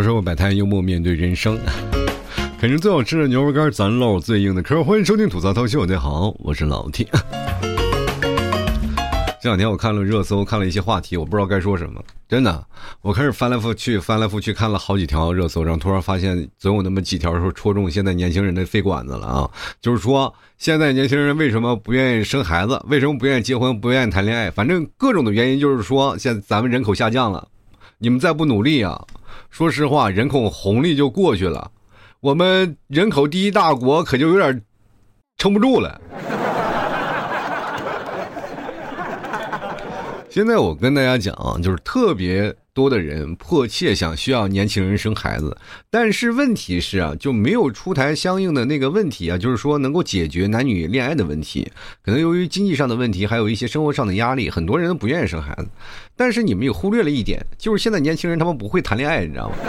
的时候摆摊幽默面对人生，啃着最好吃的牛肉干，咱唠最硬的嗑。欢迎收听吐槽涛秀，大家好，我是老 T。这两天我看了热搜，看了一些话题，我不知道该说什么。真的，我开始翻来覆去，翻来覆去看了好几条热搜，然后突然发现总有那么几条说戳中现在年轻人的肺管子了啊！就是说，现在年轻人为什么不愿意生孩子？为什么不愿意结婚？不愿意谈恋爱？反正各种的原因，就是说，现在咱们人口下降了，你们再不努力啊！说实话，人口红利就过去了，我们人口第一大国可就有点撑不住了。现在我跟大家讲啊，就是特别多的人迫切想需要年轻人生孩子，但是问题是啊，就没有出台相应的那个问题啊，就是说能够解决男女恋爱的问题。可能由于经济上的问题，还有一些生活上的压力，很多人都不愿意生孩子。但是你们也忽略了一点，就是现在年轻人他们不会谈恋爱，你知道吗？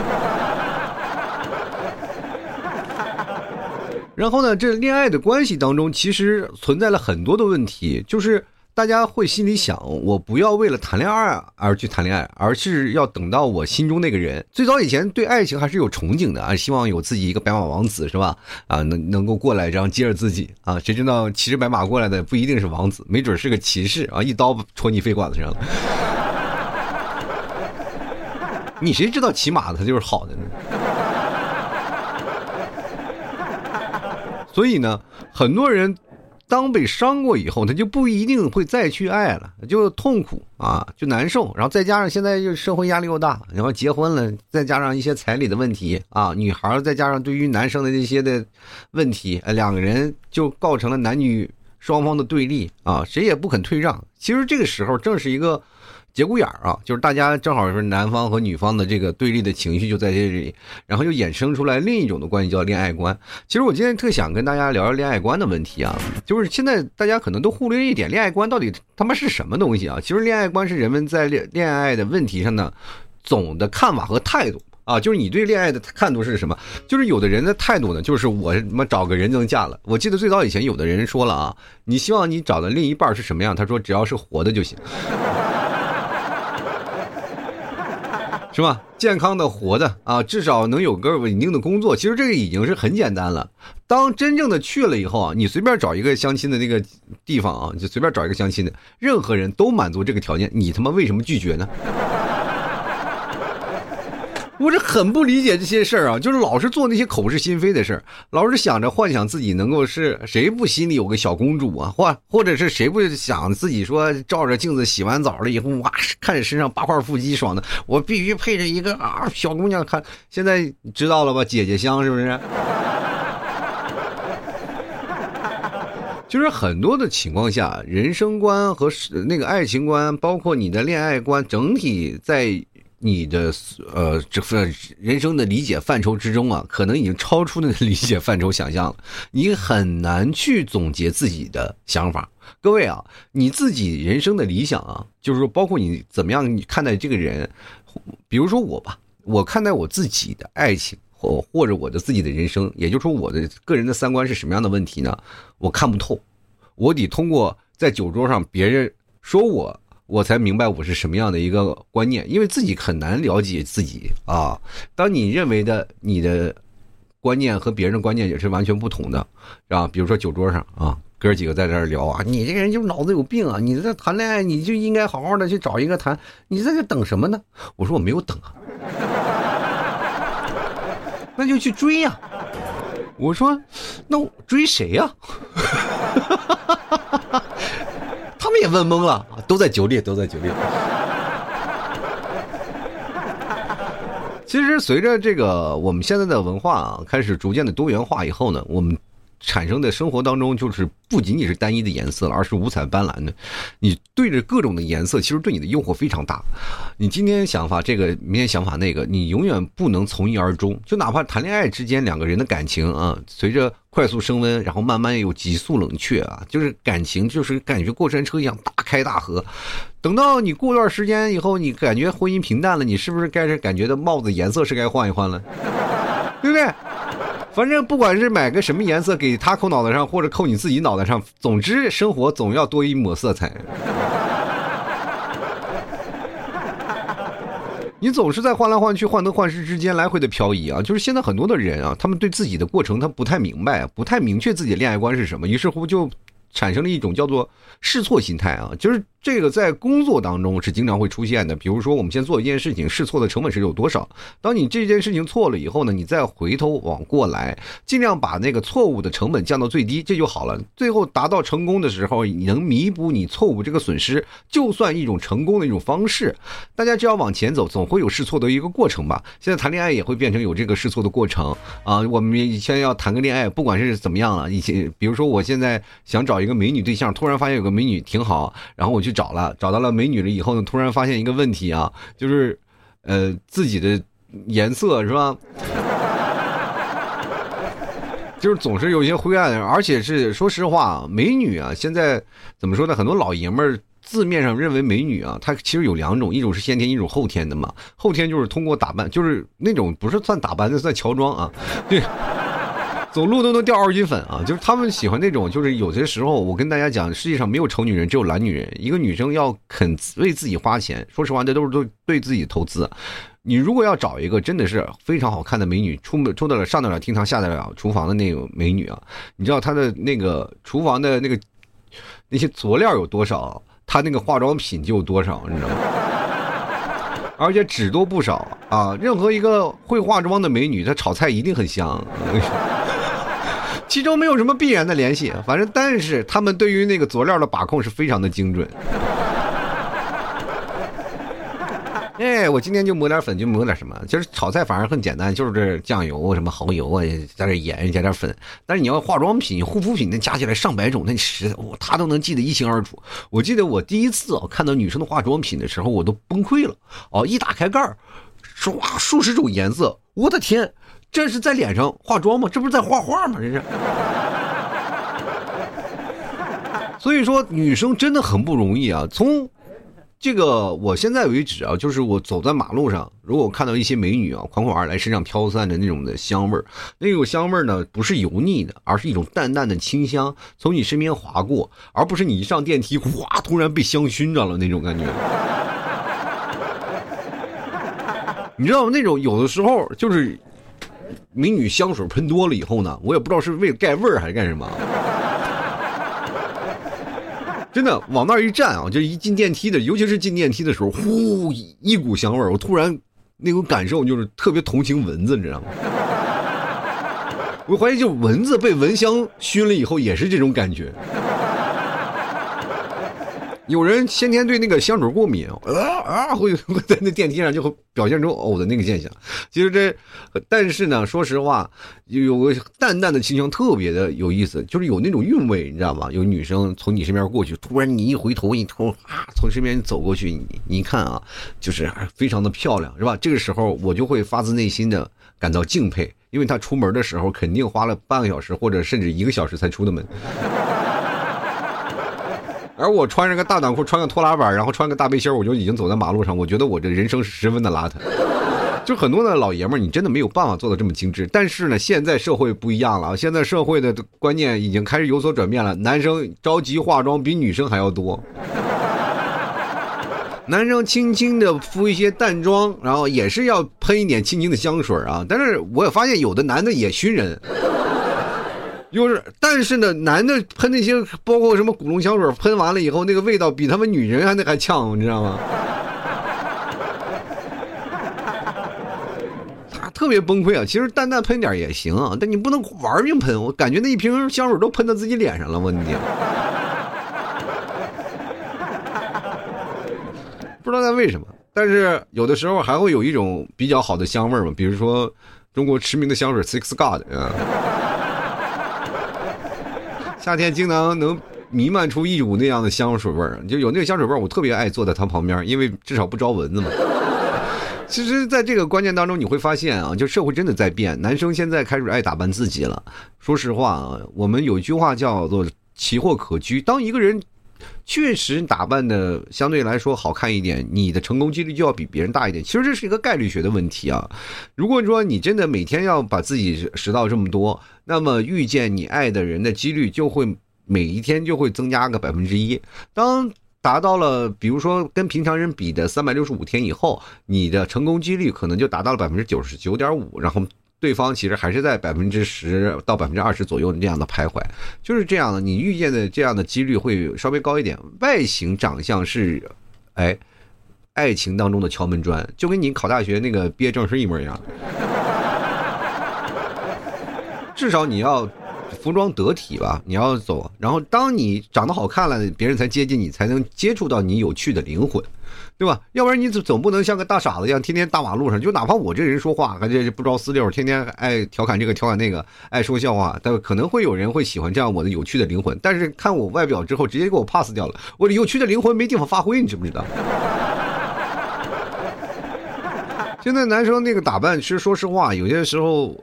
然后呢，这恋爱的关系当中，其实存在了很多的问题，就是。大家会心里想，我不要为了谈恋爱而去谈恋爱，而是要等到我心中那个人。最早以前对爱情还是有憧憬的啊，希望有自己一个白马王子是吧？啊，能能够过来这样接着自己啊，谁知道骑着白马过来的不一定是王子，没准是个骑士啊，一刀戳你肺管子上了。你谁知道骑马的他就是好的呢？所以呢，很多人。当被伤过以后，他就不一定会再去爱了，就痛苦啊，就难受。然后再加上现在就社会压力又大，然后结婚了，再加上一些彩礼的问题啊，女孩再加上对于男生的这些的问题，两个人就构成了男女双方的对立啊，谁也不肯退让。其实这个时候正是一个。节骨眼儿啊，就是大家正好是男方和女方的这个对立的情绪就在这里，然后又衍生出来另一种的关系叫恋爱观。其实我今天特想跟大家聊聊恋爱观的问题啊，就是现在大家可能都忽略一点，恋爱观到底他妈是什么东西啊？其实恋爱观是人们在恋恋爱的问题上的总的看法和态度啊，就是你对恋爱的看度是什么？就是有的人的态度呢，就是我他妈找个人能嫁了。我记得最早以前有的人说了啊，你希望你找的另一半是什么样？他说只要是活的就行。是吧？健康的活的啊，至少能有个稳定的工作。其实这个已经是很简单了。当真正的去了以后啊，你随便找一个相亲的那个地方啊，就随便找一个相亲的，任何人都满足这个条件，你他妈为什么拒绝呢？我是很不理解这些事儿啊，就是老是做那些口是心非的事儿，老是想着幻想自己能够是谁不心里有个小公主啊，或或者是谁不想自己说照着镜子洗完澡了以后哇，看着身上八块腹肌爽的，我必须配着一个啊小姑娘看。现在知道了吧，姐姐香是不是？就是很多的情况下，人生观和那个爱情观，包括你的恋爱观，整体在。你的呃，这份人生的理解范畴之中啊，可能已经超出那个理解范畴想象了。你很难去总结自己的想法。各位啊，你自己人生的理想啊，就是说，包括你怎么样你看待这个人，比如说我吧，我看待我自己的爱情或或者我的自己的人生，也就是说，我的个人的三观是什么样的问题呢？我看不透，我得通过在酒桌上别人说我。我才明白我是什么样的一个观念，因为自己很难了解自己啊。当你认为的你的观念和别人的观念也是完全不同的，啊，比如说酒桌上啊，哥几个在这聊啊，你这个人就是脑子有病啊！你这谈恋爱你就应该好好的去找一个谈，你在这等什么呢？我说我没有等啊，那就去追呀。我说那我追谁呀？也问懵了，都在酒里，都在酒里。其实，随着这个我们现在的文化啊，开始逐渐的多元化以后呢，我们。产生的生活当中，就是不仅仅是单一的颜色了，而是五彩斑斓的。你对着各种的颜色，其实对你的诱惑非常大。你今天想法这个，明天想法那个，你永远不能从一而终。就哪怕谈恋爱之间两个人的感情啊，随着快速升温，然后慢慢有急速冷却啊，就是感情就是感觉过山车一样大开大合。等到你过段时间以后，你感觉婚姻平淡了，你是不是该是感觉到帽子颜色是该换一换了？对不对？反正不管是买个什么颜色给他扣脑袋上，或者扣你自己脑袋上，总之生活总要多一抹色彩。你总是在换来换去、患得患失之间来回的漂移啊！就是现在很多的人啊，他们对自己的过程他不太明白，不太明确自己的恋爱观是什么，于是乎就产生了一种叫做试错心态啊，就是。这个在工作当中是经常会出现的，比如说我们先做一件事情，试错的成本是有多少？当你这件事情错了以后呢，你再回头往过来，尽量把那个错误的成本降到最低，这就好了。最后达到成功的时候，你能弥补你错误这个损失，就算一种成功的一种方式。大家只要往前走，总会有试错的一个过程吧。现在谈恋爱也会变成有这个试错的过程啊。我们以前要谈个恋爱，不管是怎么样了，以前比如说我现在想找一个美女对象，突然发现有个美女挺好，然后我就找了，找到了美女了以后呢，突然发现一个问题啊，就是，呃，自己的颜色是吧？就是总是有一些灰暗，而且是说实话，美女啊，现在怎么说呢？很多老爷们儿字面上认为美女啊，她其实有两种，一种是先天，一种后天的嘛。后天就是通过打扮，就是那种不是算打扮，那算乔装啊，对。走路都能掉二斤粉啊！就是他们喜欢那种，就是有些时候我跟大家讲，世界上没有丑女人，只有懒女人。一个女生要肯为自己花钱，说实话，这都是对对自己投资。你如果要找一个真的是非常好看的美女，出出得了上得了厅堂，下得了厨房的那种美女啊，你知道她的那个厨房的那个那些佐料有多少，她那个化妆品就有多少，你知道吗？而且纸多不少啊！任何一个会化妆的美女，她炒菜一定很香。其中没有什么必然的联系，反正但是他们对于那个佐料的把控是非常的精准。哎，我今天就抹点粉，就抹点什么，其实炒菜反而很简单，就是这酱油、什么蚝油啊，加点盐，加点粉。但是你要化妆品、护肤品，那加起来上百种，那你实在，我他都能记得一清二楚。我记得我第一次啊看到女生的化妆品的时候，我都崩溃了。哦，一打开盖儿，唰，数十种颜色，我的天！这是在脸上化妆吗？这不是在画画吗？这是。所以说，女生真的很不容易啊。从这个我现在为止啊，就是我走在马路上，如果看到一些美女啊，款款而来，身上飘散着那种的香味儿，那种香味儿呢，不是油腻的，而是一种淡淡的清香，从你身边划过，而不是你一上电梯，哗，突然被香熏着了那种感觉。你知道吗？那种有的时候就是。美女香水喷多了以后呢，我也不知道是为了盖味儿还是干什么。真的往那儿一站啊，就一进电梯的，尤其是进电梯的时候，呼一股香味儿，我突然那种感受就是特别同情蚊子，你知道吗？我怀疑就蚊子被蚊香熏了以后也是这种感觉。有人先天对那个香水过敏，啊啊，会会在那电梯上就会表现出呕的那个现象。其实这，但是呢，说实话，有个淡淡的清香特别的有意思，就是有那种韵味，你知道吗？有女生从你身边过去，突然你一回头，你突啊从身边走过去，你你一看啊，就是非常的漂亮，是吧？这个时候我就会发自内心的感到敬佩，因为她出门的时候肯定花了半个小时或者甚至一个小时才出的门。而我穿着个大短裤，穿个拖拉板，然后穿个大背心，我就已经走在马路上。我觉得我这人生是十分的邋遢。就很多的老爷们儿，你真的没有办法做到这么精致。但是呢，现在社会不一样了，现在社会的观念已经开始有所转变了。男生着急化妆比女生还要多。男生轻轻的敷一些淡妆，然后也是要喷一点轻轻的香水啊。但是我也发现有的男的也熏人。就是，但是呢，男的喷那些，包括什么古龙香水，喷完了以后，那个味道比他们女人还那还呛，你知道吗？他特别崩溃啊！其实淡淡喷点也行啊，但你不能玩命喷。我感觉那一瓶香水都喷到自己脸上了，我的天！不知道他为什么，但是有的时候还会有一种比较好的香味嘛，比如说中国驰名的香水 Six God 啊。夏天经常能弥漫出一股那样的香水味儿，就有那个香水味儿，我特别爱坐在它旁边，因为至少不招蚊子嘛。其实，在这个关键当中，你会发现啊，就社会真的在变，男生现在开始爱打扮自己了。说实话啊，我们有一句话叫做“奇货可居”，当一个人。确实打扮的相对来说好看一点，你的成功几率就要比别人大一点。其实这是一个概率学的问题啊。如果说你真的每天要把自己拾到这么多，那么遇见你爱的人的几率就会每一天就会增加个百分之一。当达到了，比如说跟平常人比的三百六十五天以后，你的成功几率可能就达到了百分之九十九点五，然后对方其实还是在百分之十到百分之二十左右这样的徘徊，就是这样的，你遇见的这样的几率会稍微高一点。外形长相是，哎，爱情当中的敲门砖，就跟你考大学那个毕业证是一模一样的，至少你要。服装得体吧，你要走。然后，当你长得好看了，别人才接近你，才能接触到你有趣的灵魂，对吧？要不然你总总不能像个大傻子一样，天天大马路上，就哪怕我这人说话，还这不着四六，天天爱调侃这个调侃那个，爱说笑话，但可能会有人会喜欢这样我的有趣的灵魂。但是看我外表之后，直接给我 pass 掉了，我有趣的灵魂没地方发挥，你知不知道？现在男生那个打扮，其实说实话，有些时候。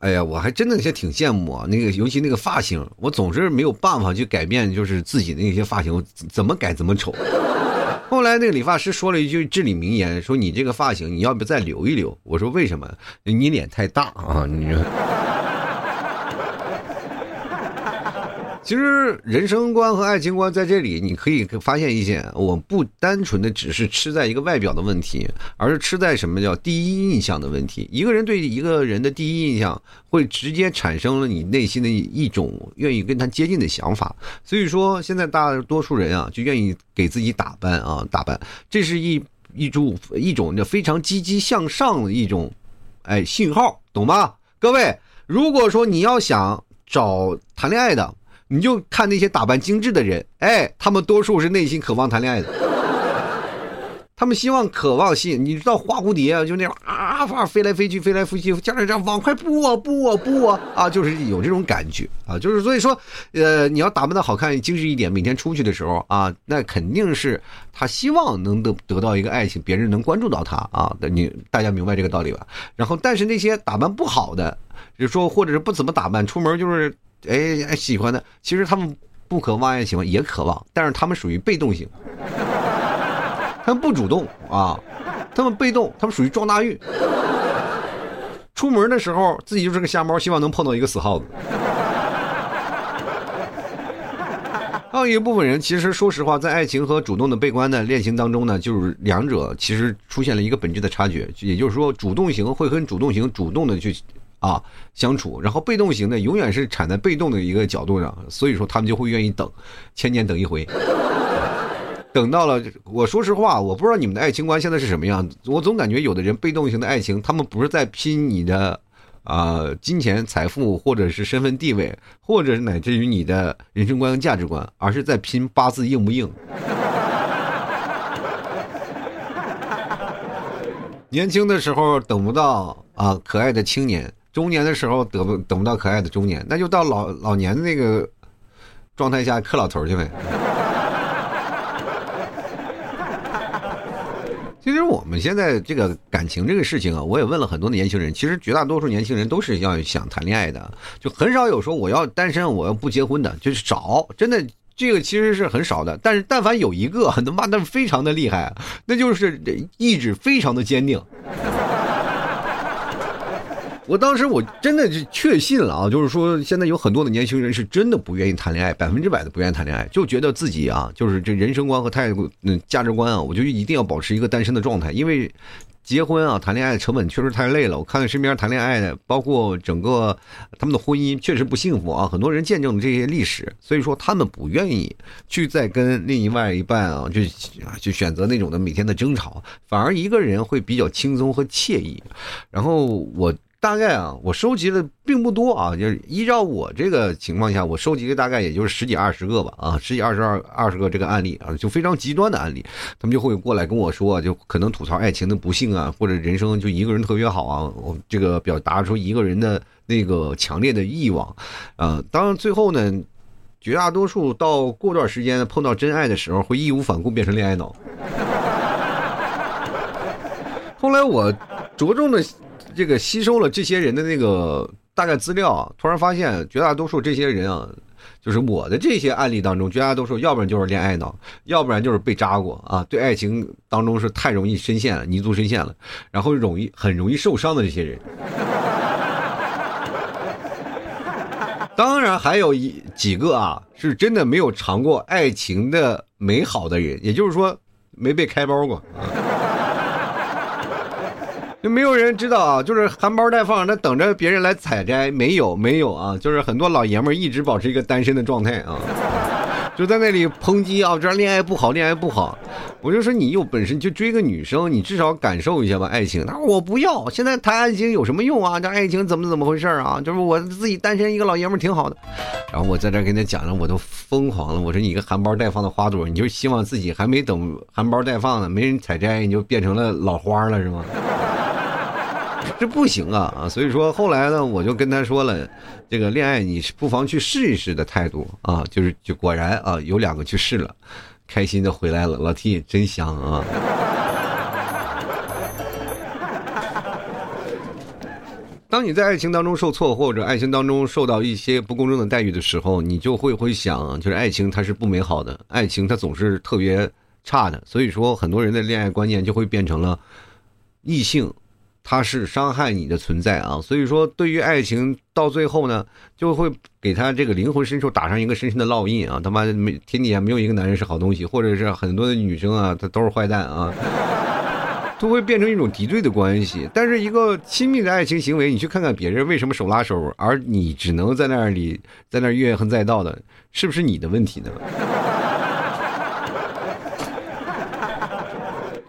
哎呀，我还真的些挺羡慕啊，那个尤其那个发型，我总是没有办法去改变，就是自己的那些发型，怎么改怎么丑。后来那个理发师说了一句至理名言，说你这个发型你要不再留一留。我说为什么？你脸太大啊，你。其实人生观和爱情观在这里，你可以发现一些，我不单纯的只是吃在一个外表的问题，而是吃在什么叫第一印象的问题。一个人对一个人的第一印象，会直接产生了你内心的一种愿意跟他接近的想法。所以说，现在大多数人啊，就愿意给自己打扮啊，打扮，这是一一种一种叫非常积极向上的一种，哎，信号，懂吗？各位，如果说你要想找谈恋爱的。你就看那些打扮精致的人，哎，他们多数是内心渴望谈恋爱的，他们希望渴望性，你知道花蝴蝶啊，就那样啊，飞来飞去，飞来飞去，叫着这样往快扑啊扑啊扑啊啊，就是有这种感觉啊，就是所以说，呃，你要打扮的好看、精致一点，每天出去的时候啊，那肯定是他希望能得得到一个爱情，别人能关注到他啊，你大家明白这个道理吧？然后，但是那些打扮不好的，就说或者是不怎么打扮，出门就是。哎哎，喜欢的，其实他们不渴望爱情，也渴望，但是他们属于被动型，他们不主动啊，他们被动，他们属于撞大运。出门的时候自己就是个瞎猫，希望能碰到一个死耗子。还有一部分人，其实说实话，在爱情和主动的悲观的恋情当中呢，就是两者其实出现了一个本质的差距，也就是说，主动型会跟主动型主动的去。啊，相处，然后被动型的永远是产在被动的一个角度上，所以说他们就会愿意等，千年等一回。等到了，我说实话，我不知道你们的爱情观现在是什么样子。我总感觉有的人被动型的爱情，他们不是在拼你的啊金钱财富，或者是身份地位，或者是乃至于你的人生观价值观，而是在拼八字硬不硬。年轻的时候等不到啊可爱的青年。中年的时候得不等不到可爱的中年，那就到老老年的那个状态下磕老头去呗。其实我们现在这个感情这个事情啊，我也问了很多的年轻人，其实绝大多数年轻人都是要想谈恋爱的，就很少有说我要单身我要不结婚的，就是少，真的这个其实是很少的。但是但凡有一个，他妈那非常的厉害，那就是意志非常的坚定。我当时我真的是确信了啊，就是说现在有很多的年轻人是真的不愿意谈恋爱，百分之百的不愿意谈恋爱，就觉得自己啊，就是这人生观和态度、嗯价值观啊，我就一定要保持一个单身的状态，因为结婚啊、谈恋爱的成本确实太累了。我看身边谈恋爱的，包括整个他们的婚姻确实不幸福啊，很多人见证了这些历史，所以说他们不愿意去再跟另外一半啊，就就选择那种的每天的争吵，反而一个人会比较轻松和惬意。然后我。大概啊，我收集的并不多啊，就是依照我这个情况下，我收集的大概也就是十几二十个吧，啊，十几二十二二十个这个案例啊，就非常极端的案例，他们就会过来跟我说，就可能吐槽爱情的不幸啊，或者人生就一个人特别好啊，我这个表达出一个人的那个强烈的欲望，啊，当然最后呢，绝大多数到过段时间碰到真爱的时候，会义无反顾变成恋爱脑。后来我着重的。这个吸收了这些人的那个大概资料，突然发现绝大多数这些人啊，就是我的这些案例当中，绝大多数要不然就是恋爱脑，要不然就是被扎过啊，对爱情当中是太容易深陷了，泥足深陷了，然后容易很容易受伤的这些人。当然还有一几个啊，是真的没有尝过爱情的美好的人，也就是说没被开包过啊。就没有人知道啊，就是含苞待放，那等着别人来采摘，没有没有啊，就是很多老爷们一直保持一个单身的状态啊，就在那里抨击啊，这恋爱不好，恋爱不好。我就说你有本事你就追个女生，你至少感受一下吧爱情。他说我不要，现在谈爱情有什么用啊？这爱情怎么怎么回事啊？就是我自己单身一个老爷们挺好的。然后我在这跟他讲了，我都疯狂了。我说你一个含苞待放的花朵，你就希望自己还没等含苞待放呢，没人采摘，你就变成了老花了是吗？这不行啊啊！所以说后来呢，我就跟他说了，这个恋爱你不妨去试一试的态度啊，就是就果然啊，有两个去试了，开心的回来了。老 T 真香啊！当你在爱情当中受挫，或者爱情当中受到一些不公正的待遇的时候，你就会会想，就是爱情它是不美好的，爱情它总是特别差的。所以说，很多人的恋爱观念就会变成了异性。他是伤害你的存在啊，所以说对于爱情到最后呢，就会给他这个灵魂深处打上一个深深的烙印啊！他妈没天底下没有一个男人是好东西，或者是很多的女生啊，她都是坏蛋啊，都会变成一种敌对的关系。但是一个亲密的爱情行为，你去看看别人为什么手拉手，而你只能在那里在那怨恨载道的，是不是你的问题呢？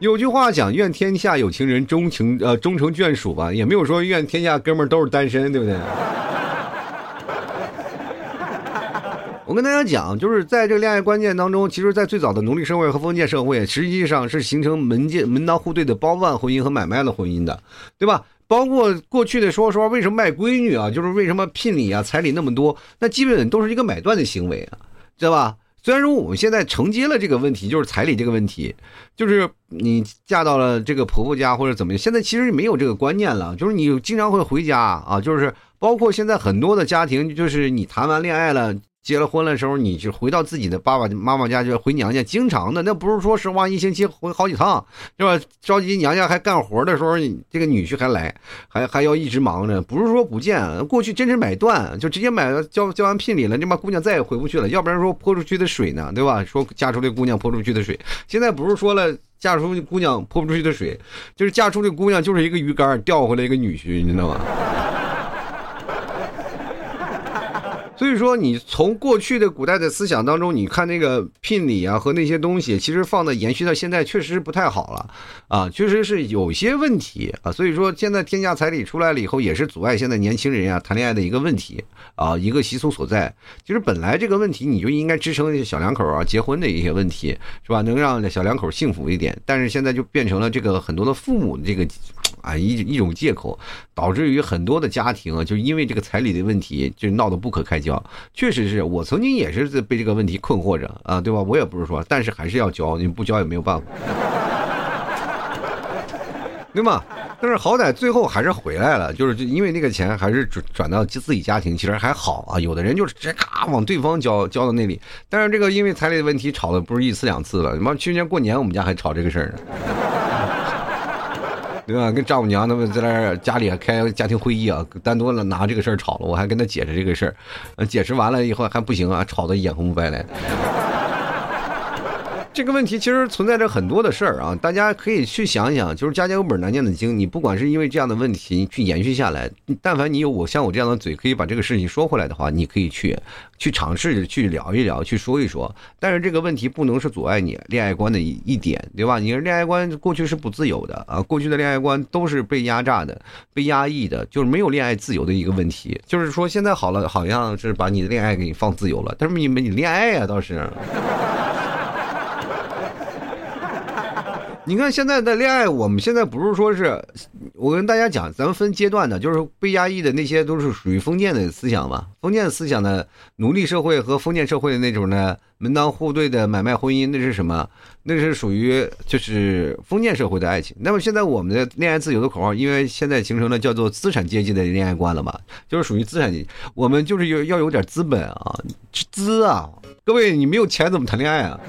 有句话讲，愿天下有情人终情呃终成眷属吧，也没有说愿天下哥们儿都是单身，对不对？我跟大家讲，就是在这个恋爱观念当中，其实，在最早的奴隶社会和封建社会，实际上是形成门界门当户对的包办婚姻和买卖的婚姻的，对吧？包括过去的说说为什么卖闺女啊，就是为什么聘礼啊彩礼那么多，那基本都是一个买断的行为啊，知道吧？虽然说我们现在承接了这个问题，就是彩礼这个问题，就是你嫁到了这个婆婆家或者怎么样，现在其实没有这个观念了，就是你经常会回家啊，就是包括现在很多的家庭，就是你谈完恋爱了。结了婚的时候，你就回到自己的爸爸妈妈家，就回娘家，经常的，那不是说实话，一星期回好几趟，是吧？着急娘家还干活的时候，这个女婿还来，还还要一直忙着，不是说不见。过去真是买断，就直接买了，交交完聘礼了，这帮姑娘再也回不去了。要不然说泼出去的水呢，对吧？说嫁出去姑娘泼出去的水，现在不是说了嫁出去姑娘泼不出去的水，就是嫁出去姑娘就是一个鱼竿钓回来一个女婿，你知道吗？所以说，你从过去的古代的思想当中，你看那个聘礼啊和那些东西，其实放在延续到现在，确实是不太好了，啊，确实是有些问题啊。所以说，现在天价彩礼出来了以后，也是阻碍现在年轻人啊谈恋爱的一个问题啊，一个习俗所在。其实本来这个问题你就应该支撑小两口啊结婚的一些问题，是吧？能让小两口幸福一点。但是现在就变成了这个很多的父母这个。啊，一一种借口，导致于很多的家庭啊，就因为这个彩礼的问题，就闹得不可开交。确实是我曾经也是被这个问题困惑着啊，对吧？我也不是说，但是还是要交，你不交也没有办法，对吗？但是好歹最后还是回来了，就是因为那个钱还是转转到自己家庭，其实还好啊。有的人就是直接咔往对方交交到那里，但是这个因为彩礼的问题吵的不是一次两次了，你妈去年过年我们家还吵这个事儿呢。对吧？跟丈母娘他们在那家里开家庭会议啊，单独了拿这个事儿吵了。我还跟他解释这个事儿，解释完了以后还不行啊，吵得眼红白来。这个问题其实存在着很多的事儿啊，大家可以去想想，就是家家有本难念的经。你不管是因为这样的问题去延续下来，但凡你有我像我这样的嘴，可以把这个事情说回来的话，你可以去 去尝试着去聊一聊，去说一说。但是这个问题不能是阻碍你恋爱观的一一点，对吧？你的恋爱观过去是不自由的啊，过去的恋爱观都是被压榨的、被压抑的，就是没有恋爱自由的一个问题。就是说现在好了，好像是把你的恋爱给你放自由了，但是你没你恋爱呀，倒是。你看现在的恋爱，我们现在不是说是，我跟大家讲，咱们分阶段的，就是被压抑的那些都是属于封建的思想嘛。封建思想的奴隶社会和封建社会的那种呢，门当户对的买卖婚姻，那是什么？那是属于就是封建社会的爱情。那么现在我们的恋爱自由的口号，因为现在形成了叫做资产阶级的恋爱观了嘛，就是属于资产阶级。我们就是有要有点资本啊，资啊，各位你没有钱怎么谈恋爱啊？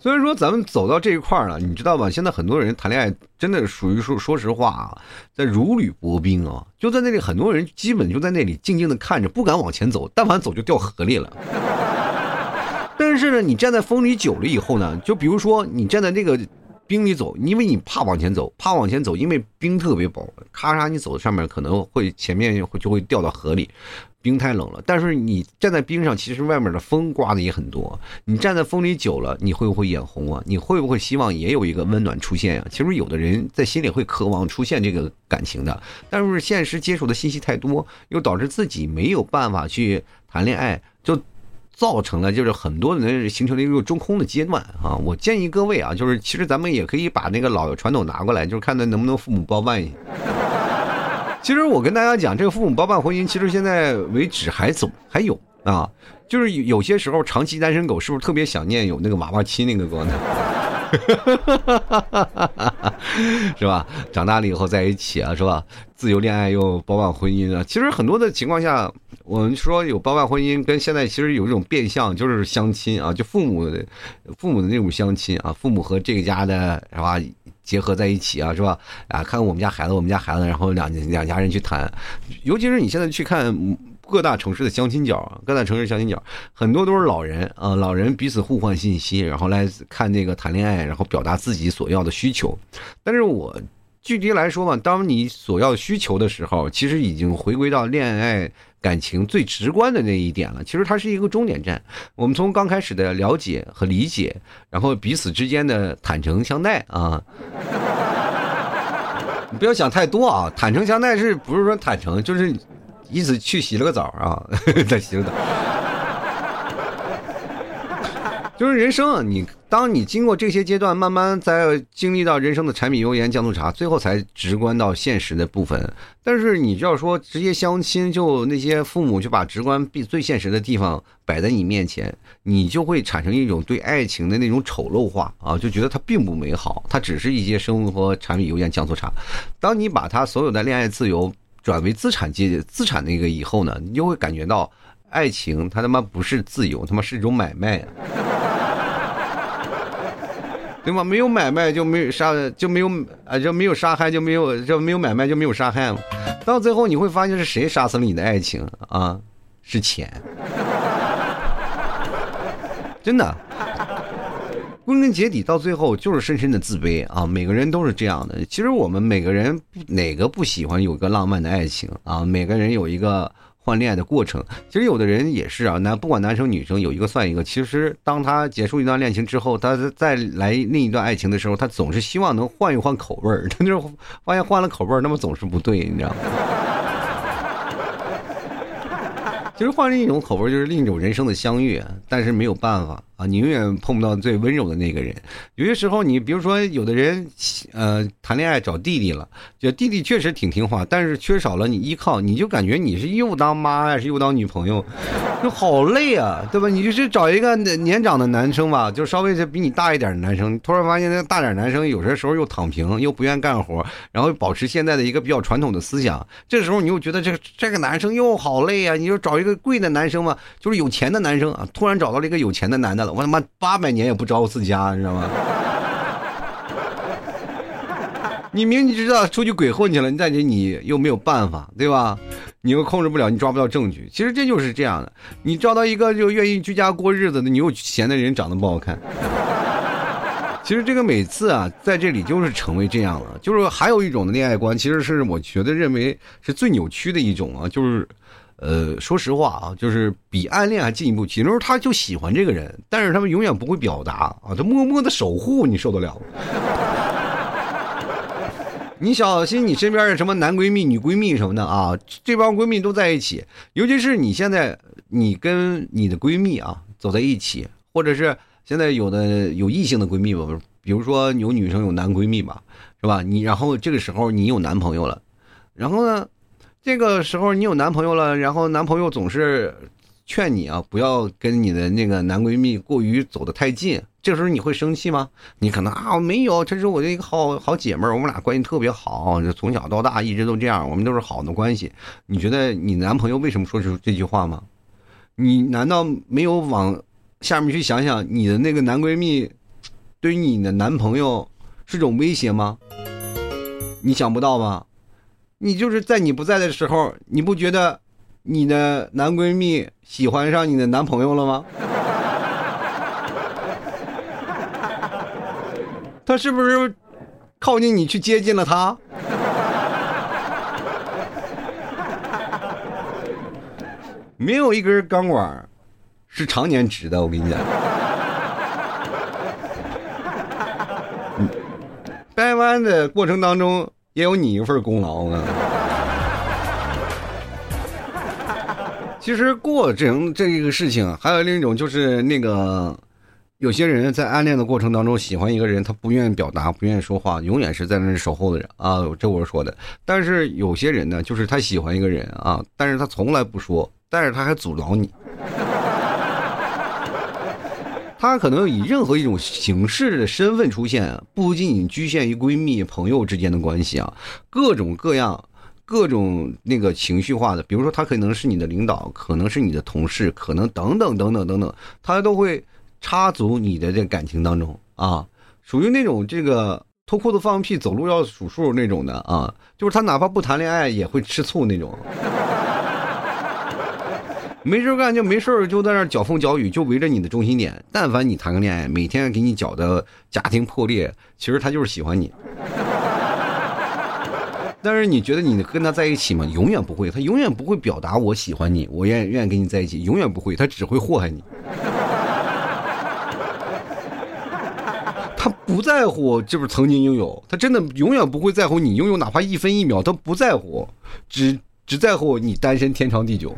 所以说咱们走到这一块儿了，你知道吧？现在很多人谈恋爱真的属于说说实话啊，在如履薄冰啊，就在那里，很多人基本就在那里静静的看着，不敢往前走，但凡走就掉河里了。但是呢，你站在风里久了以后呢，就比如说你站在那个。冰里走，因为你怕往前走，怕往前走，因为冰特别薄，咔嚓，你走上面可能会前面会就会掉到河里，冰太冷了。但是你站在冰上，其实外面的风刮的也很多。你站在风里久了，你会不会眼红啊？你会不会希望也有一个温暖出现呀？其实有的人在心里会渴望出现这个感情的，但是现实接触的信息太多，又导致自己没有办法去谈恋爱，就。造成了就是很多人形成了一个中空的阶段啊！我建议各位啊，就是其实咱们也可以把那个老传统拿过来，就是看他能不能父母包办一下。其实我跟大家讲，这个父母包办婚姻，其实现在为止还总还有啊，就是有些时候长期单身狗是不是特别想念有那个娃娃亲那个状态？是吧？长大了以后在一起啊，是吧？自由恋爱又包办婚姻啊。其实很多的情况下，我们说有包办婚姻，跟现在其实有一种变相，就是相亲啊，就父母父母的那种相亲啊，父母和这个家的是吧结合在一起啊，是吧？啊，看我们家孩子，我们家孩子，然后两两家人去谈，尤其是你现在去看。各大城市的相亲角，各大城市相亲角很多都是老人啊，老人彼此互换信息，然后来看那个谈恋爱，然后表达自己所要的需求。但是我具体来说嘛，当你所要需求的时候，其实已经回归到恋爱感情最直观的那一点了。其实它是一个终点站。我们从刚开始的了解和理解，然后彼此之间的坦诚相待啊，你不要想太多啊，坦诚相待是不是说坦诚就是。一直去洗了个澡啊，再洗个澡，就是人生啊。你当你经过这些阶段，慢慢在经历到人生的柴米油盐酱醋茶，最后才直观到现实的部分。但是你要说直接相亲，就那些父母就把直观、最最现实的地方摆在你面前，你就会产生一种对爱情的那种丑陋化啊，就觉得它并不美好，它只是一些生活柴米油盐酱醋茶。当你把它所有的恋爱自由。转为资产阶级资产那个以后呢，你就会感觉到，爱情它他妈不是自由，他妈是一种买卖，对吗？没有买卖就没有杀，就没有啊，就没有杀害，就没有就没有买卖就没有杀害嘛。到最后你会发现是谁杀死了你的爱情啊？是钱，真的。归根结底，到最后就是深深的自卑啊！每个人都是这样的。其实我们每个人哪个不喜欢有个浪漫的爱情啊？每个人有一个换恋爱的过程。其实有的人也是啊，男不管男生女生，有一个算一个。其实当他结束一段恋情之后，他再来另一段爱情的时候，他总是希望能换一换口味儿。他就是发现换了口味儿，那么总是不对，你知道吗？其实换另一种口味就是另一种人生的相遇，但是没有办法啊，你永远碰不到最温柔的那个人。有些时候，你比如说，有的人，呃，谈恋爱找弟弟了，就弟弟确实挺听话，但是缺少了你依靠，你就感觉你是又当妈还是又当女朋友，就好累啊，对吧？你就是找一个年长的男生吧，就稍微是比你大一点的男生，突然发现那大点男生有些时候又躺平，又不愿干活，然后保持现在的一个比较传统的思想，这时候你又觉得这个这个男生又好累啊，你就找一个。贵的男生嘛，就是有钱的男生啊！突然找到了一个有钱的男的了，我他妈八百年也不着自家，你知道吗？你明你知道出去鬼混去了，但是你又没有办法，对吧？你又控制不了，你抓不到证据。其实这就是这样的，你找到一个就愿意居家过日子的，你又嫌的人长得不好看。其实这个每次啊，在这里就是成为这样了。就是还有一种的恋爱观，其实是我觉得认为是最扭曲的一种啊，就是。呃，说实话啊，就是比暗恋还进一步。其实他就喜欢这个人，但是他们永远不会表达啊，他默默的守护，你受得了吗？你小心你身边的什么男闺蜜、女闺蜜什么的啊，这帮闺蜜都在一起。尤其是你现在，你跟你的闺蜜啊走在一起，或者是现在有的有异性的闺蜜吧，比如说有女生有男闺蜜吧，是吧？你然后这个时候你有男朋友了，然后呢？这个时候你有男朋友了，然后男朋友总是劝你啊，不要跟你的那个男闺蜜过于走得太近。这时候你会生气吗？你可能啊，没有，这是我的一个好好姐妹儿，我们俩关系特别好，就从小到大一直都这样，我们都是好的关系。你觉得你男朋友为什么说出这句话吗？你难道没有往下面去想想，你的那个男闺蜜对于你的男朋友是种威胁吗？你想不到吧？你就是在你不在的时候，你不觉得你的男闺蜜喜欢上你的男朋友了吗？他是不是靠近你去接近了他？没有一根钢管是常年直的，我跟你讲。掰弯的过程当中，也有你一份功劳啊。其实过程这个事情，还有另一种就是那个，有些人在暗恋的过程当中喜欢一个人，他不愿意表达，不愿意说话，永远是在那守候的人啊。这我说的。但是有些人呢，就是他喜欢一个人啊，但是他从来不说。但是他还阻挠你，他可能以任何一种形式的身份出现，不仅仅局限于闺蜜、朋友之间的关系啊，各种各样、各种那个情绪化的，比如说他可能是你的领导，可能是你的同事，可能等等等等等等，他都会插足你的这感情当中啊，属于那种这个脱裤子放屁、走路要数数那种的啊，就是他哪怕不谈恋爱也会吃醋那种。没事干就没事就在那搅风搅雨，就围着你的中心点。但凡你谈个恋爱，每天给你搅的家庭破裂，其实他就是喜欢你。但是你觉得你跟他在一起吗？永远不会，他永远不会表达我喜欢你，我愿愿意跟你在一起，永远不会，他只会祸害你。他不在乎，就是曾经拥有，他真的永远不会在乎你拥有哪怕一分一秒，他不在乎，只只在乎你单身天长地久。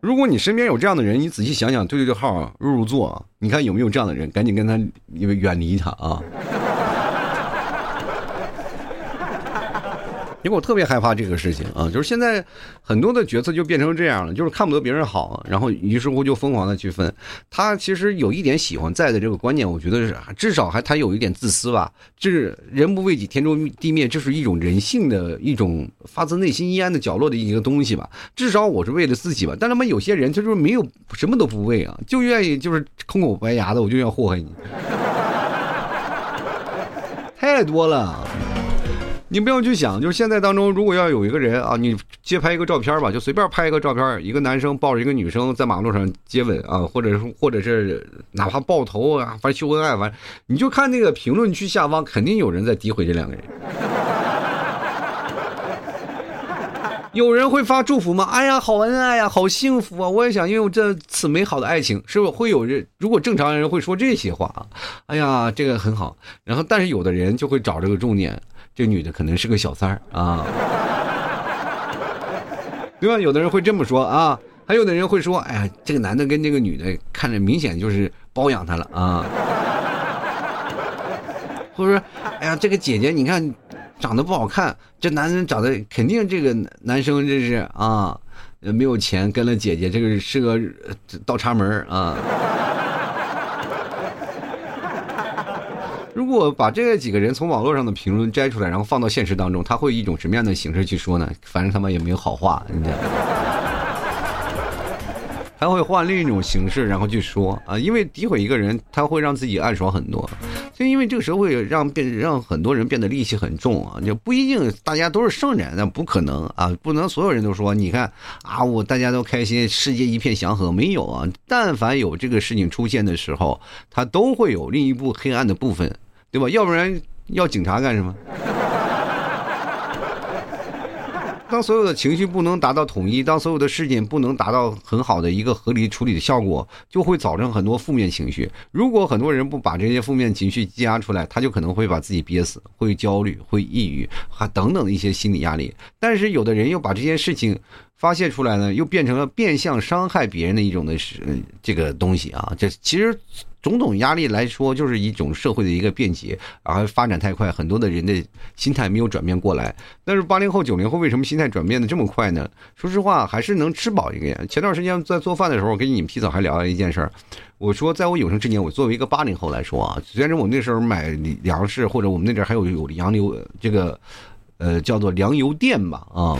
如果你身边有这样的人，你仔细想想，对对对号入入座，你看有没有这样的人，赶紧跟他远离他啊。因为我特别害怕这个事情啊，就是现在很多的角色就变成这样了，就是看不得别人好，然后于是乎就疯狂的去分。他其实有一点喜欢在的这个观念，我觉得是至少还他有一点自私吧。这是人不为己，天诛地灭，这是一种人性的一种发自内心阴暗的角落的一个东西吧。至少我是为了自己吧。但他妈有些人他就是没有什么都不为啊，就愿意就是空口白牙的，我就要祸害你，太多了。你不要去想，就是现在当中，如果要有一个人啊，你街拍一个照片吧，就随便拍一个照片，一个男生抱着一个女生在马路上接吻啊，或者是或者是哪怕抱头啊，反正秀恩爱，反正你就看那个评论区下方，肯定有人在诋毁这两个人。有人会发祝福吗？哎呀，好恩爱呀，好幸福啊！我也想拥有这此美好的爱情，是不是会有人？如果正常人会说这些话啊，哎呀，这个很好。然后，但是有的人就会找这个重点。这女的可能是个小三儿啊，对吧？有的人会这么说啊，还有的人会说：“哎呀，这个男的跟这个女的看着明显就是包养他了啊。”或者说：“哎呀，这个姐姐你看长得不好看，这男人长得肯定这个男生这是啊，没有钱跟了姐姐，这个是个倒插门啊。”如果把这几个人从网络上的评论摘出来，然后放到现实当中，他会以一种什么样的形式去说呢？反正他妈也没有好话，你知道。还会换另一种形式，然后去说啊，因为诋毁一个人，他会让自己暗爽很多。就因为这个社会让变让很多人变得戾气很重啊，就不一定大家都是圣人，那不可能啊，不能所有人都说，你看啊，我大家都开心，世界一片祥和，没有啊。但凡有这个事情出现的时候，他都会有另一部黑暗的部分。对吧？要不然要警察干什么？当所有的情绪不能达到统一，当所有的事件不能达到很好的一个合理处理的效果，就会造成很多负面情绪。如果很多人不把这些负面情绪积压出来，他就可能会把自己憋死，会焦虑，会抑郁，还等等的一些心理压力。但是有的人又把这件事情发泄出来呢，又变成了变相伤害别人的一种的是这个东西啊。这其实。种种压力来说，就是一种社会的一个便捷，然后发展太快，很多的人的心态没有转变过来。但是八零后、九零后为什么心态转变的这么快呢？说实话，还是能吃饱一个。前段时间在做饭的时候，我跟你们皮草还聊了一件事儿。我说，在我有生之年，我作为一个八零后来说啊，虽然说我那时候买粮食，或者我们那阵还有有洋流这个呃，叫做粮油店吧，啊。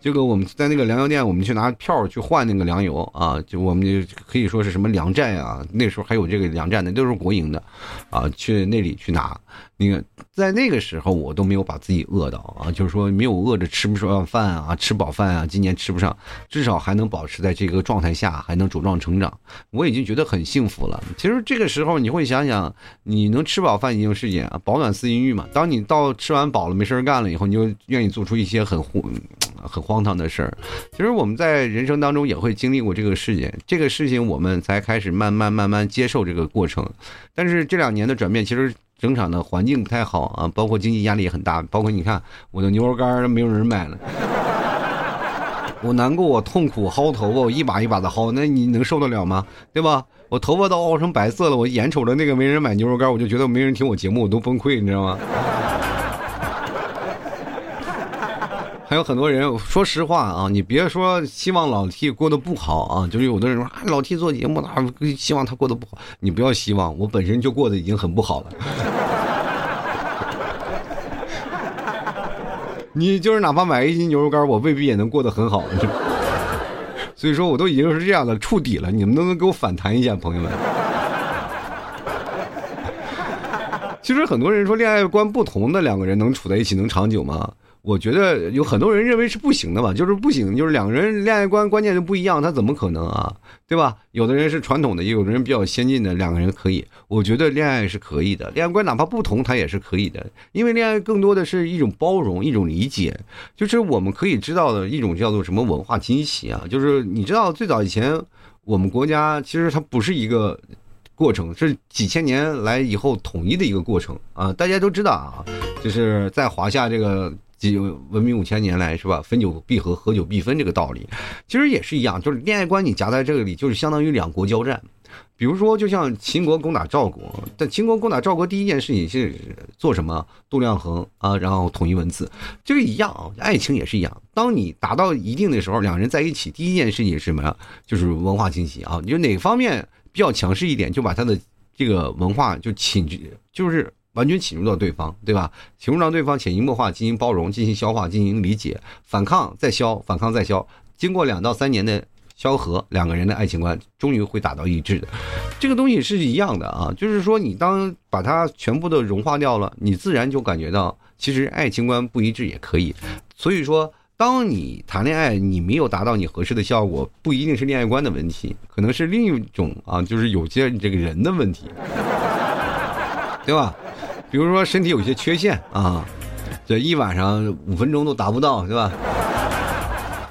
这个我们在那个粮油店，我们去拿票去换那个粮油啊，就我们就可以说是什么粮站啊，那时候还有这个粮站的，都是国营的，啊，去那里去拿。那个在那个时候，我都没有把自己饿到啊，就是说没有饿着吃不上饭啊，吃饱饭啊，今年吃不上，至少还能保持在这个状态下，还能茁壮成长，我已经觉得很幸福了。其实这个时候你会想想，你能吃饱饭已经是件啊饱暖思淫欲嘛。当你到吃完饱了没事干了以后，你就愿意做出一些很荒很荒唐的事儿。其实我们在人生当中也会经历过这个事情，这个事情我们才开始慢慢慢慢接受这个过程。但是这两年的转变，其实。整场的环境不太好啊，包括经济压力也很大，包括你看我的牛肉干没有人买了，我难过，我痛苦，薅头发，我一把一把的薅，那你能受得了吗？对吧？我头发都熬成白色了，我眼瞅着那个没人买牛肉干，我就觉得没人听我节目，我都崩溃，你知道吗？还有很多人，说实话啊，你别说希望老 T 过得不好啊，就是有的人说啊，老 T 做节目，那希望他过得不好。你不要希望，我本身就过得已经很不好了。你就是哪怕买一斤牛肉干，我未必也能过得很好。所以说，我都已经是这样的触底了，你们能不能给我反弹一下，朋友们？其实很多人说，恋爱观不同的两个人能处在一起能长久吗？我觉得有很多人认为是不行的吧，就是不行，就是两个人恋爱观观念就不一样，他怎么可能啊？对吧？有的人是传统的，也有的人比较先进的，两个人可以。我觉得恋爱是可以的，恋爱观哪怕不同，他也是可以的，因为恋爱更多的是一种包容，一种理解，就是我们可以知道的一种叫做什么文化惊喜啊，就是你知道最早以前我们国家其实它不是一个过程，是几千年来以后统一的一个过程啊，大家都知道啊，就是在华夏这个。文明五千年来是吧？分久必合，合久必分这个道理，其实也是一样。就是恋爱观你夹在这里，就是相当于两国交战。比如说，就像秦国攻打赵国，但秦国攻打赵国第一件事情是做什么？度量衡啊，然后统一文字，这个一样啊。爱情也是一样，当你达到一定的时候，两人在一起，第一件事情是什么呀？就是文化清洗啊。你就哪方面比较强势一点，就把他的这个文化就侵，就是。完全侵入到对方，对吧？侵入到对方，潜移默化进行包容、进行消化、进行理解、反抗再消、反抗再消。经过两到三年的消和，两个人的爱情观终于会达到一致的。这个东西是一样的啊，就是说你当把它全部都融化掉了，你自然就感觉到其实爱情观不一致也可以。所以说，当你谈恋爱，你没有达到你合适的效果，不一定是恋爱观的问题，可能是另一种啊，就是有些你这个人的问题，对吧？比如说身体有些缺陷啊，这一晚上五分钟都达不到，对吧？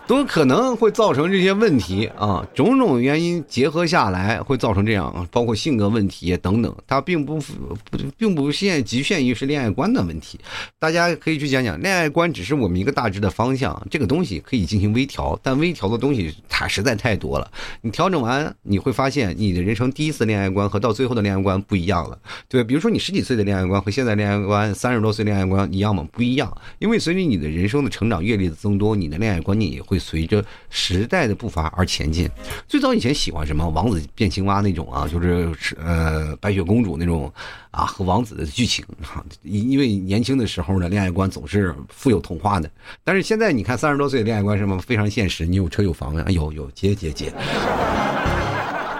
都可能会造成这些问题啊，种种原因结合下来会造成这样，包括性格问题等等，它并不不并不限局限于是恋爱观的问题，大家可以去讲讲，恋爱观只是我们一个大致的方向，这个东西可以进行微调，但微调的东西它实在太多了，你调整完你会发现你的人生第一次恋爱观和到最后的恋爱观不一样了，对，比如说你十几岁的恋爱观和现在恋爱观三十多岁恋爱观一样吗？不一样，因为随着你的人生的成长阅历的增多，你的恋爱观念也会。会随着时代的步伐而前进。最早以前喜欢什么王子变青蛙那种啊，就是呃白雪公主那种啊和王子的剧情啊，因因为年轻的时候呢，恋爱观总是富有童话的。但是现在你看三十多岁的恋爱观什么非常现实，你有车有房啊，有有结结结。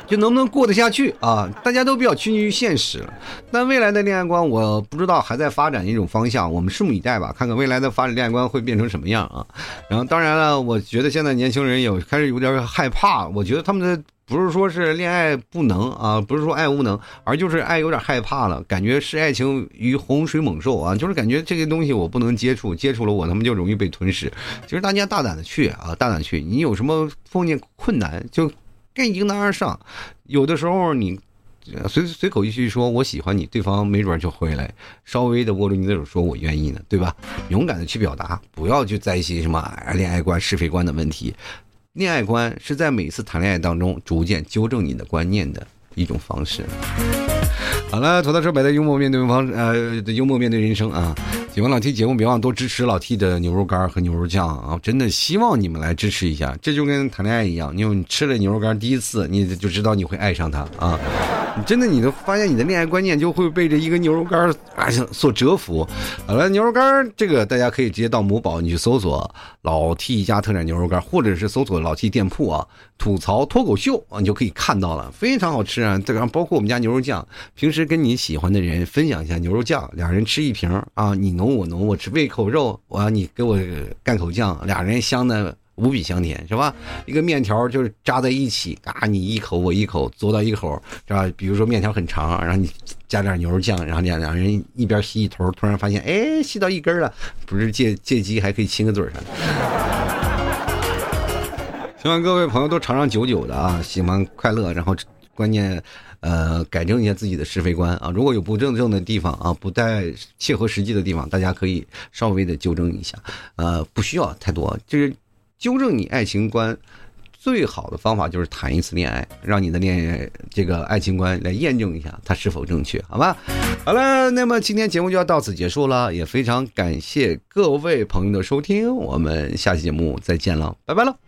就能不能过得下去啊？大家都比较趋近于现实，但未来的恋爱观我不知道还在发展一种方向，我们拭目以待吧，看看未来的发展恋爱观会变成什么样啊？然后当然了，我觉得现在年轻人有开始有点害怕，我觉得他们的不是说是恋爱不能啊，不是说爱无能，而就是爱有点害怕了，感觉是爱情与洪水猛兽啊，就是感觉这个东西我不能接触，接触了我他妈就容易被吞噬。其实大家大胆的去啊，大胆去，你有什么碰见困难就。该迎难而上，有的时候你随随口一句说“我喜欢你”，对方没准就回来，稍微的握住你的手说“我愿意呢”，对吧？勇敢的去表达，不要去在意什么恋爱观、是非观的问题。恋爱观是在每次谈恋爱当中逐渐纠正你的观念的一种方式。好了，土豆说摆的幽默面对方，呃，幽默面对人生啊！喜欢老 T 节目，别忘多支持老 T 的牛肉干和牛肉酱啊！真的希望你们来支持一下，这就跟谈恋爱一样，你有吃了牛肉干第一次，你就知道你会爱上它啊！你真的，你都发现你的恋爱观念就会被这一个牛肉干啊所折服。好了，牛肉干这个大家可以直接到某宝你去搜索老 T 一家特产牛肉干，或者是搜索老 T 店铺啊，吐槽脱口秀啊，你就可以看到了，非常好吃啊。这个包括我们家牛肉酱，平时跟你喜欢的人分享一下牛肉酱，俩人吃一瓶啊，你浓我浓，我吃喂口肉，我你给我干口酱，俩人香的。无比香甜，是吧？一个面条就是扎在一起，啊，你一口我一口，嘬到一口，是吧？比如说面条很长，然后你加点牛肉酱，然后两两人一边吸一头，突然发现，哎，吸到一根了，不是借借机还可以亲个嘴上。希望各位朋友都长长久久的啊，喜欢快乐，然后关键，呃，改正一下自己的是非观啊。如果有不正正的地方啊，不太切合实际的地方，大家可以稍微的纠正一下，呃，不需要太多，就是。纠正你爱情观最好的方法就是谈一次恋爱，让你的恋爱这个爱情观来验证一下它是否正确，好吧？好了，那么今天节目就要到此结束了，也非常感谢各位朋友的收听，我们下期节目再见了，拜拜了。